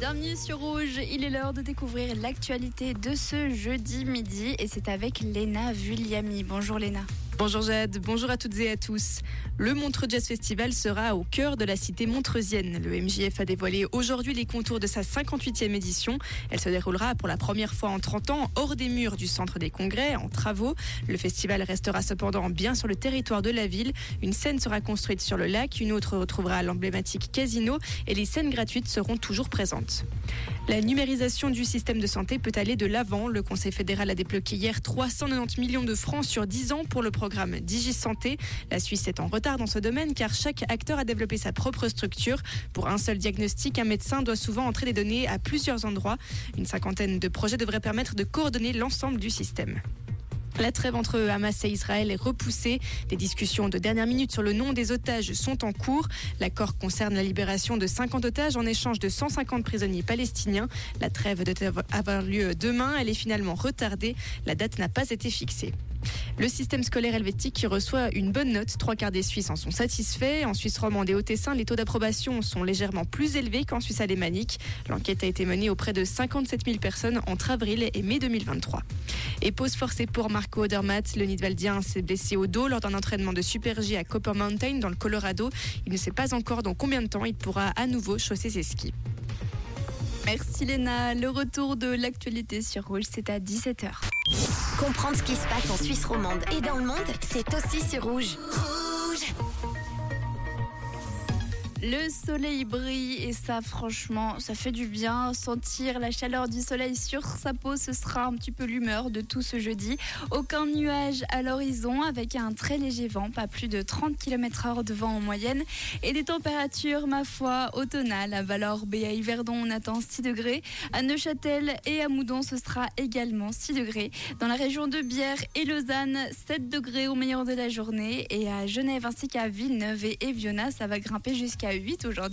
Bienvenue sur Rouge, il est l'heure de découvrir l'actualité de ce jeudi midi et c'est avec Léna Vulliami. Bonjour Léna. Bonjour Jade, bonjour à toutes et à tous. Le Montreux Jazz Festival sera au cœur de la cité montreusienne. Le MJF a dévoilé aujourd'hui les contours de sa 58e édition. Elle se déroulera pour la première fois en 30 ans hors des murs du centre des congrès, en travaux. Le festival restera cependant bien sur le territoire de la ville. Une scène sera construite sur le lac, une autre retrouvera l'emblématique casino et les scènes gratuites seront toujours présentes. La numérisation du système de santé peut aller de l'avant. Le Conseil fédéral a débloqué hier 390 millions de francs sur 10 ans pour le programme DigiSanté. La Suisse est en retard dans ce domaine car chaque acteur a développé sa propre structure. Pour un seul diagnostic, un médecin doit souvent entrer des données à plusieurs endroits. Une cinquantaine de projets devraient permettre de coordonner l'ensemble du système. La trêve entre Hamas et Israël est repoussée. Des discussions de dernière minute sur le nom des otages sont en cours. L'accord concerne la libération de 50 otages en échange de 150 prisonniers palestiniens. La trêve doit avoir lieu demain. Elle est finalement retardée. La date n'a pas été fixée. Le système scolaire helvétique reçoit une bonne note. Trois quarts des Suisses en sont satisfaits. En Suisse romande et au Tessin, les taux d'approbation sont légèrement plus élevés qu'en Suisse alémanique. L'enquête a été menée auprès de 57 000 personnes entre avril et mai 2023. Et pause forcée pour Marco Odermatt. Le Nidwaldien s'est blessé au dos lors d'un entraînement de Super G à Copper Mountain dans le Colorado. Il ne sait pas encore dans combien de temps il pourra à nouveau chausser ses skis. Merci Léna. Le retour de l'actualité sur Rouge, c'est à 17h. Comprendre ce qui se passe en Suisse romande et dans le monde, c'est aussi sur Rouge. Rouge le soleil brille et ça, franchement, ça fait du bien. Sentir la chaleur du soleil sur sa peau, ce sera un petit peu l'humeur de tout ce jeudi. Aucun nuage à l'horizon avec un très léger vent, pas plus de 30 km/h de vent en moyenne. Et des températures, ma foi, automnales. À Valorbe et à Yverdon, on attend 6 degrés. À Neuchâtel et à Moudon, ce sera également 6 degrés. Dans la région de Bière et Lausanne, 7 degrés au meilleur de la journée. Et à Genève ainsi qu'à Villeneuve et Eviona, ça va grimper jusqu'à 8 aujourd'hui.